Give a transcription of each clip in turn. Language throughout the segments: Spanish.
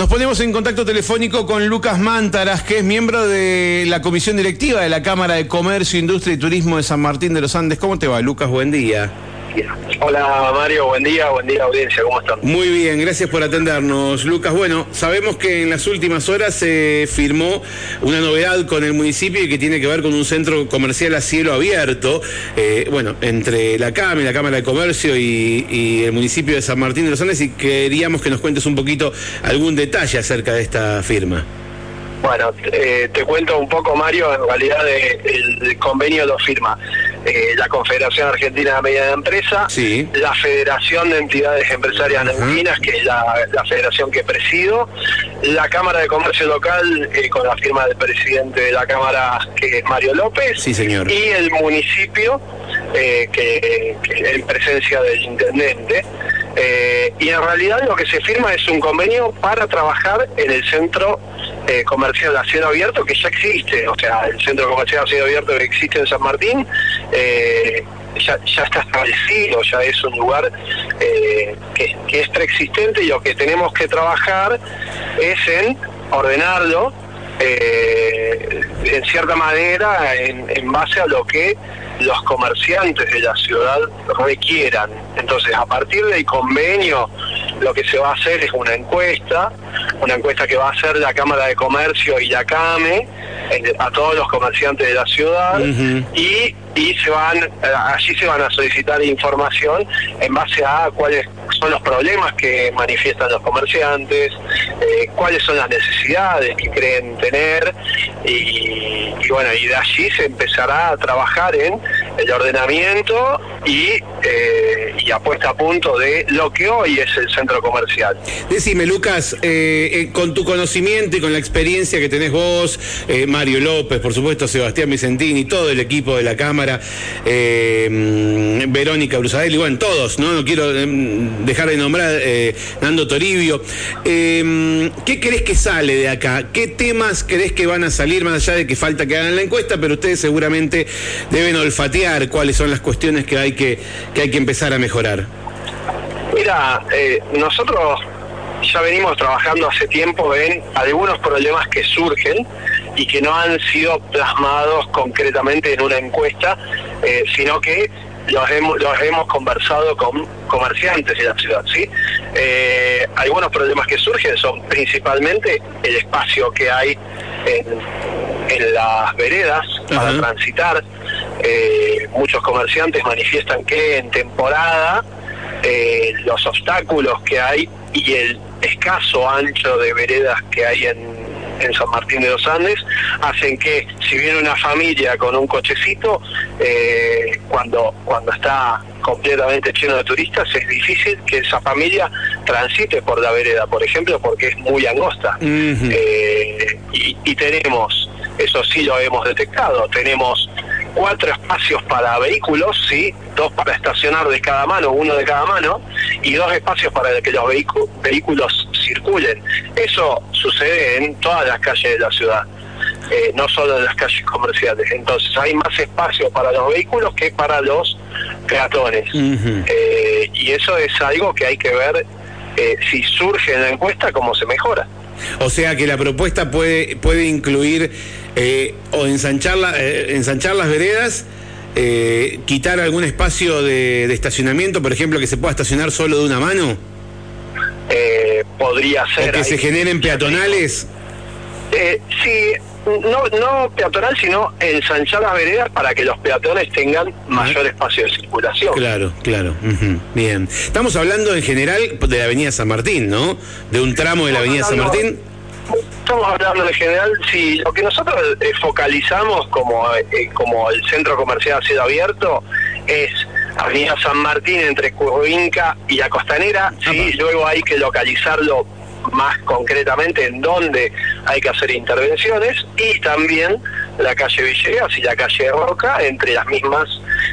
Nos ponemos en contacto telefónico con Lucas Mántaras, que es miembro de la comisión directiva de la Cámara de Comercio, Industria y Turismo de San Martín de los Andes. ¿Cómo te va, Lucas? Buen día. Hola Mario, buen día, buen día audiencia, ¿cómo están? Muy bien, gracias por atendernos. Lucas, bueno, sabemos que en las últimas horas se firmó una novedad con el municipio y que tiene que ver con un centro comercial a cielo abierto, eh, bueno, entre la CAM y la Cámara de Comercio y, el municipio de San Martín de los Andes y queríamos que nos cuentes un poquito algún detalle acerca de esta firma. Bueno, eh, te cuento un poco, Mario, en realidad el convenio lo firma eh, la Confederación Argentina de Media de Empresa, la Federación de Entidades Empresarias Neuquinas, que es la, federación que presido, la Cámara de Comercio Local, eh, con la firma del presidente de la Cámara, que es Mario López, sí, señor. y el municipio, eh, que, en presencia del intendente. y en realidad lo que se firma es un convenio para trabajar en el centro comercial a abierto que ya existe, o sea, el centro comercial a cielo abierto que existe en San Martín eh, ya, está establecido, ya es un lugar eh, que, es preexistente y lo que tenemos que trabajar es en ordenarlo eh, en cierta manera en, base a lo que los comerciantes de la ciudad requieran. Entonces, a partir del convenio, lo que se va a hacer es una encuesta, una encuesta que va a hacer la Cámara de Comercio y la CAME, a todos los comerciantes de la ciudad y, y se van eh, allí se van a solicitar información en base a cuáles son los problemas que manifiestan los comerciantes, eh, cuáles son las necesidades que creen tener y, bueno, y de allí se empezará a trabajar en el ordenamiento y, eh, y apuesta a punto de lo que hoy es el centro comercial. Decime, Lucas, con tu conocimiento y con la experiencia que tenés vos, Mario López, por supuesto, Sebastián Vicentini, todo el equipo de la Cámara, eh, Verónica Brusadelli, bueno, todos, ¿no? No quiero eh, dejar de nombrar eh, Nando Toribio. ¿Qué crees que sale de acá? ¿Qué temas crees que van a salir, más allá de que falta que hagan la encuesta, pero ustedes seguramente deben olfatear cuáles son las cuestiones que hay que, que, hay que empezar a mejorar? Mira, nosotros ya venimos trabajando hace tiempo en algunos problemas que surgen y que no han sido plasmados concretamente en una encuesta, eh, sino que los hemos, los hemos conversado con comerciantes de la ciudad. ¿sí? Eh, algunos problemas que surgen son principalmente el espacio que hay en, en las veredas para transitar. Eh, muchos comerciantes manifiestan que en temporada los obstáculos que hay y el escaso ancho de veredas que hay en, San Martín de los Andes hacen que si viene una familia con un cochecito, eh, cuando, cuando está completamente lleno de turistas, es difícil que esa familia transite por la vereda, por ejemplo, porque es muy angosta. Eh, y, y tenemos, eso sí lo hemos detectado, tenemos cuatro espacios para vehículos, sí, dos para estacionar de cada mano, uno de cada mano, y dos espacios para que los vehículos circulen. Eso sucede en todas las calles de la ciudad. Eh, no solo en las calles comerciales. Entonces hay más espacio para los vehículos que para los peatones. Eh, y eso es algo que hay que ver eh, si surge en la encuesta, cómo se mejora. O sea que la propuesta puede, puede incluir o ensanchar, ensanchar las veredas eh, quitar algún espacio de, estacionamiento, por ejemplo, que se pueda estacionar solo de una mano? Eh, podría ser. ¿O que se generen peatonales? Eh, sí, no, no peatonal, sino ensanchar las veredas para que los peatones tengan mayor espacio de circulación. Claro, claro. Bien. Estamos hablando en general de la Avenida San Martín, ¿no? De un tramo de la Avenida San Martín estamos hablando en general, si lo que nosotros eh, focalizamos como, eh, como el centro comercial ha sido abierto es Avenida San Martín entre Curvinca y la Costanera, sí, luego hay que localizarlo más concretamente en dónde hay que hacer intervenciones y también la calle Villegas y la calle Roca entre las mismas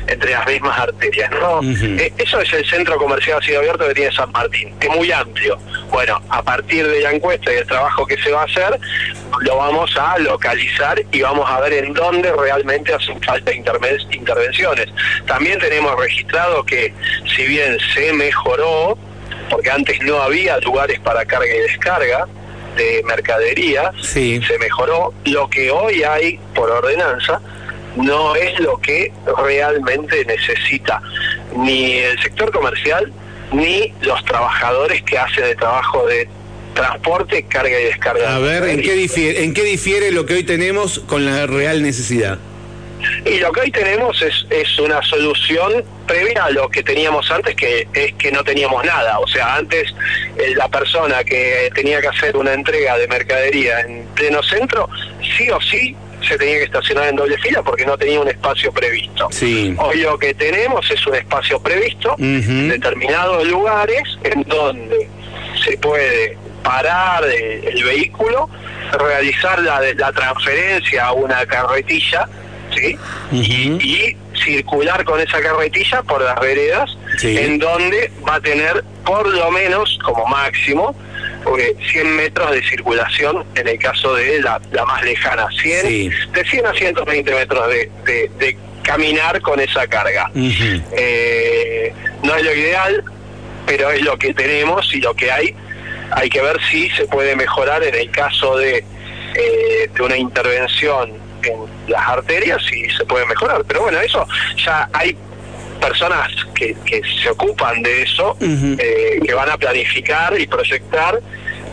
entre las mismas arterias. ¿no? Eh, eso es el centro comercial así abierto que tiene San Martín, es muy amplio. Bueno, a partir de la encuesta y el trabajo que se va a hacer, lo vamos a localizar y vamos a ver en dónde realmente hacen falta intervenciones. También tenemos registrado que si bien se mejoró, porque antes no había lugares para carga y descarga, de mercadería se mejoró. Lo que hoy hay por ordenanza no es lo que realmente necesita ni el sector comercial ni los trabajadores que hacen el trabajo de transporte, carga y descarga. A ver, ¿en qué, difiere, ¿en qué difiere lo que hoy tenemos con la real necesidad? Y lo que hoy tenemos es, es una solución previa a lo que teníamos antes, que es que no teníamos nada. O sea, antes eh, la persona que tenía que hacer una entrega de mercadería en pleno centro, sí o sí se tenía que estacionar en doble fila porque no tenía un espacio previsto. Hoy lo que tenemos es un espacio previsto en determinados lugares en donde se puede parar el, vehículo, realizar la, la transferencia a una carretilla ¿sí? y, circular con esa carretilla por las veredas, en donde va a tener por lo menos, como máximo, 100 metros de circulación en el caso de la, más lejana, 100, de 100 a 120 metros de, caminar con esa carga. Eh, no es lo ideal, pero es lo que tenemos y lo que hay. Hay que ver si se puede mejorar en el caso de, eh, de una intervención en las arterias, si se puede mejorar. Pero bueno, eso ya hay personas que, que se ocupan de eso, eh, que van a planificar y proyectar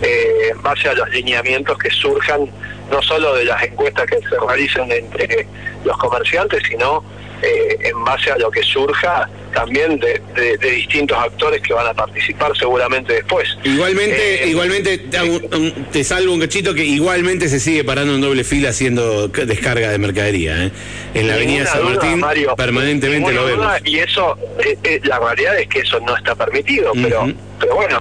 eh, en base a los lineamientos que surjan no solo de las encuestas que se realicen entre los comerciantes, sino eh, en base a lo que surja también de, distintos actores que van a participar seguramente después. Igualmente, igualmente te, salvo un cachito que igualmente se sigue parando en doble fila haciendo descarga de mercadería. En la avenida San Martín permanentemente lo vemos. y eso, la realidad es que eso no está permitido, pero, pero bueno,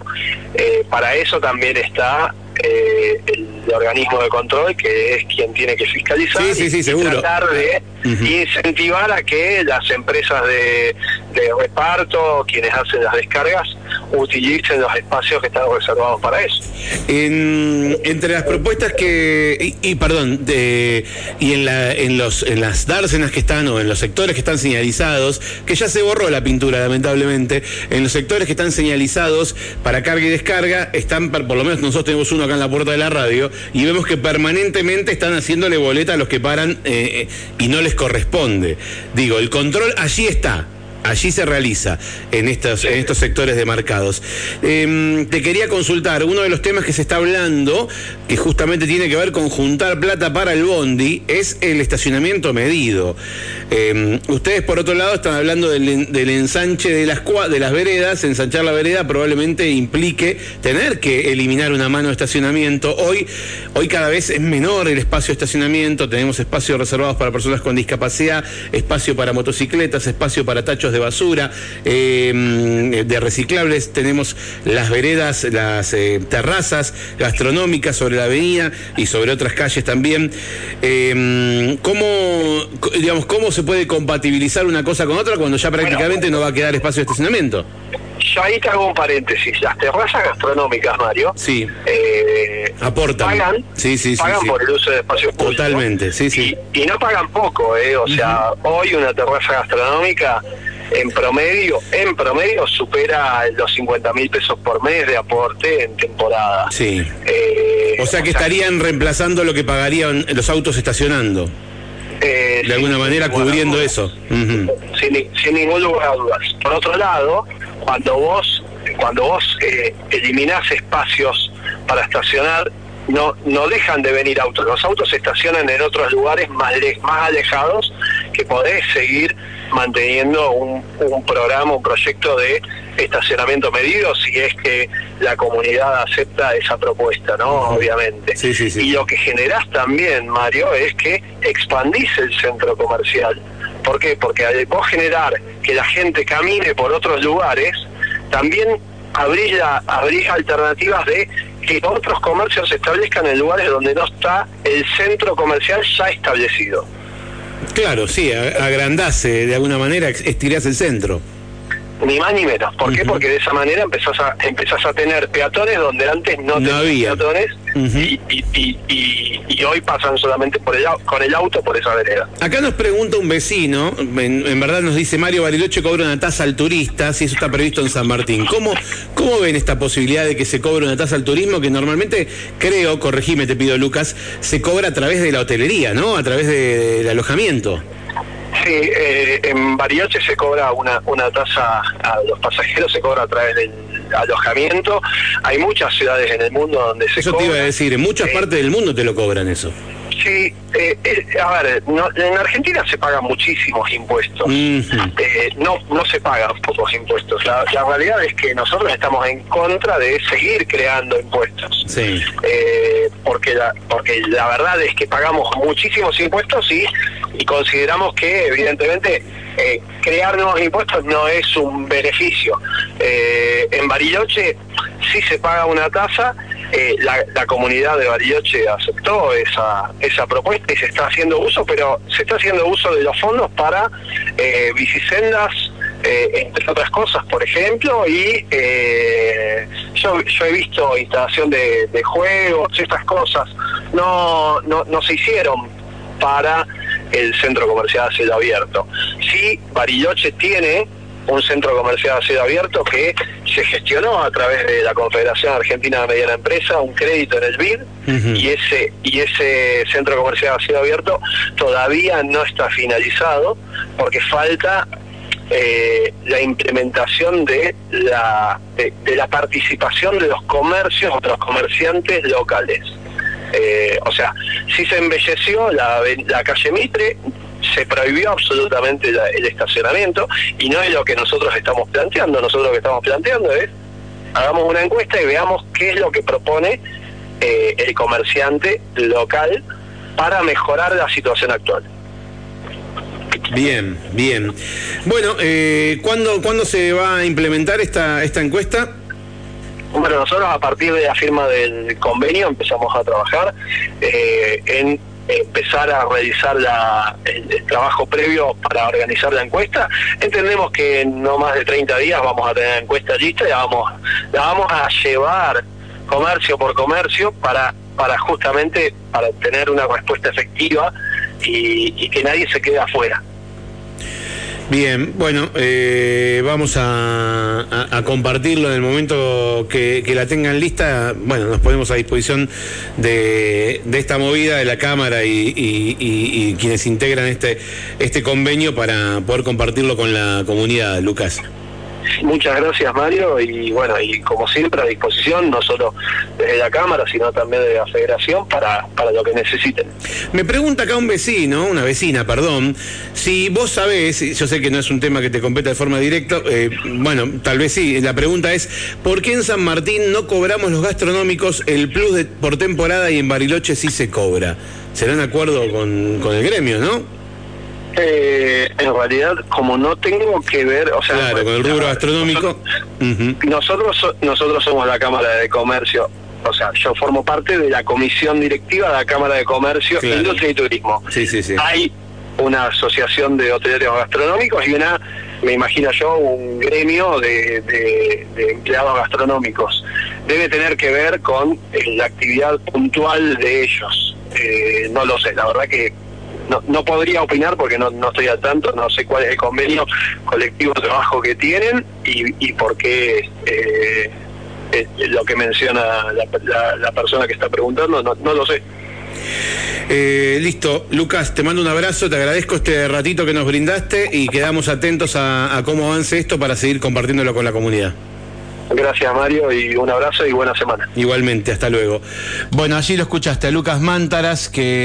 para eso también está eh, el organismo de control que es quien tiene que fiscalizar y tratar de incentivar a que las empresas de, de reparto, quienes hacen las descargas, utilicen los espacios que están reservados para eso. entre las propuestas que y, perdón de, y en la en los en las dársenas que están o en los sectores que están señalizados que ya se borró la pintura lamentablemente en los sectores que están señalizados para carga y descarga están por lo menos nosotros tenemos uno acá en la puerta de la radio y vemos que permanentemente están haciéndole boleta a los que paran eh, eh, y no les corresponde digo el control allí está allí se realiza en estos, en estos sectores demarcados. Em, te quería consultar, uno de los temas que se está hablando, que justamente tiene que ver con juntar plata para el bondi, es el estacionamiento medido. Em, ustedes, por otro lado, están hablando del, ensanche de las, de las veredas. Ensanchar la vereda probablemente implique tener que eliminar una mano de estacionamiento. Hoy, hoy cada vez es menor el espacio de estacionamiento, tenemos espacios reservados para personas con discapacidad, espacio para motocicletas, espacio para tachos de basura, eh, de reciclables, tenemos las veredas, las eh, terrazas gastronómicas sobre la avenida y sobre otras calles también. Eh, ¿cómo, digamos, ¿Cómo se puede compatibilizar una cosa con otra cuando ya prácticamente no va a quedar espacio de estacionamiento? Yo ahí te hago un paréntesis. Las terrazas gastronómicas, Mario, sí. aportan, pagan, sí, sí, pagan por el uso de espacios públicos. Totalmente, sí, sí. Y, no pagan poco, ¿eh? O sea, hoy una terraza gastronómica en promedio, en promedio supera los 50 mil pesos por mes de aporte en temporada. Sí. Eh, o sea que estarían reemplazando lo que pagarían los autos estacionando. Eh, de alguna manera cubriendo eso. sin, ningún lugar a dudas. Por otro lado, cuando vos cuando vos eh, eliminás espacios para estacionar, no no dejan de venir autos. Los autos se estacionan en otros lugares más, más alejados que podés seguir manteniendo un, programa, un proyecto de estacionamiento medido si es que la comunidad acepta esa propuesta, ¿no? Obviamente. Y lo que generás también, Mario, es que expandís el centro comercial. ¿Por qué? Porque al vos generar que la gente camine por otros lugares, también abrís, abrís alternativas de que otros comercios se establezcan en lugares donde no está el centro comercial ya establecido. Claro, sí, agrandase de alguna manera, estirás el centro. Ni más ni menos. ¿Por qué? Porque de esa manera empezás a, empezás a tener peatones donde antes no, No tenías peatones y, y- y- y- y hoy pasan solamente por el, con el auto por esa vereda. Acá nos pregunta un vecino, en, en verdad nos dice Mario Bariloche cobra una tasa al turista, si eso está previsto en San Martín. ¿Cómo, ¿Cómo ven esta posibilidad de que se cobre una tasa al turismo que normalmente, creo, corregime, te pido Lucas, se cobra a través de la hotelería, ¿no? A través de- del alojamiento. Sí, eh, en Bariloche se cobra una, una tasa a los pasajeros, se cobra a través del alojamiento. Hay muchas ciudades en el mundo donde se Eso cobra. te iba a decir, en muchas Eh, partes del mundo te lo cobran eso. Sí, eh, eh, a ver, no- en Argentina se pagan muchísimos impuestos. Eh, no, no se pagan pocos impuestos. La, la realidad es que nosotros estamos en contra de seguir creando impuestos. Sí. Eh, porque, la, porque la verdad es que pagamos muchísimos impuestos y, y consideramos que evidentemente eh, crear nuevos impuestos no es un beneficio. Eh, en Bariloche sí se paga una tasa, eh, la, comunidad de Bariloche aceptó esa, esa propuesta y se está haciendo uso, pero se está haciendo uso de los fondos para bicisendas, entre otras cosas, por ejemplo, y yo, yo he visto instalación de, juegos, estas cosas, no, no se hicieron para el centro comercial a cielo abierto. Sí, Bariloche tiene un centro comercial a cielo abierto que se gestionó a través de la Confederación Argentina de Mediana Empresa, un crédito en el BID, y ese y ese centro comercial a cielo abierto. Todavía no está finalizado porque falta eh, la implementación de la de, de la participación de los comercios de los comerciantes locales Eh, o sea si se embelleció la, calle Mitre se prohibió absolutamente el estacionamiento y no es lo que nosotros estamos planteando nosotros lo que estamos planteando es hagamos una encuesta y veamos qué es lo que propone eh, el comerciante local para mejorar la situación actual. Bien, bien. Bueno, eh, ¿cuándo, ¿cuándo se va a implementar esta, esta encuesta? Bueno, nosotros a partir de la firma del convenio empezamos a trabajar eh, en empezar a realizar la- el, trabajo previo para organizar la encuesta. Entendemos que en no más de 30 días vamos a tener la encuesta lista y la vamos, la vamos a llevar comercio por comercio para, para justamente para tener una respuesta efectiva y que nadie se quede afuera. Bien, bueno, eh, vamos a, compartirlo en el momento que, la tengan lista. Bueno, nos ponemos a disposición de, esta movida de la Cámara y- y quienes integran este, este convenio para poder compartirlo con la comunidad, Lucas. Muchas gracias Mario y bueno, y como siempre a disposición, no solo desde la Cámara, sino también de la Federación para, para lo que necesiten. Me pregunta acá un vecino, una vecina, perdón, si vos sabés, yo sé que no es un tema que te compete de forma directa, eh, bueno, tal vez sí, la pregunta es, ¿por qué en San Martín no cobramos los gastronómicos el plus de- por temporada y en Bariloche sí se cobra? ¿Será en acuerdo con, con el gremio, no? Eh, en realidad, como no tengo que ver, o sea, Claro, con el rubro gastronómico. Nosotros, so- nosotros somos la Cámara de Comercio, o sea, yo formo parte de la comisión directiva de la Cámara de Comercio, Claro. Industria y Turismo. Sí, sí, sí. Hay una asociación de hoteleros gastronómicos y una, me imagino yo, un gremio de, de- de empleados gastronómicos. Debe tener que ver con eh, la actividad puntual de ellos. Eh, no lo sé, la verdad que no, no podría opinar porque no, no estoy al tanto, no sé cuál es el convenio colectivo de trabajo que tienen y, y por qué eh, eh, lo que menciona la, la- la persona que está preguntando, no, no lo sé. Eh, listo, Lucas, te mando un abrazo, te agradezco este ratito que nos brindaste y quedamos atentos a, a cómo avance esto para seguir compartiéndolo con la comunidad. Gracias Mario y un abrazo y buena semana. Igualmente, hasta luego. Bueno, allí lo escuchaste a Lucas Mántaras, que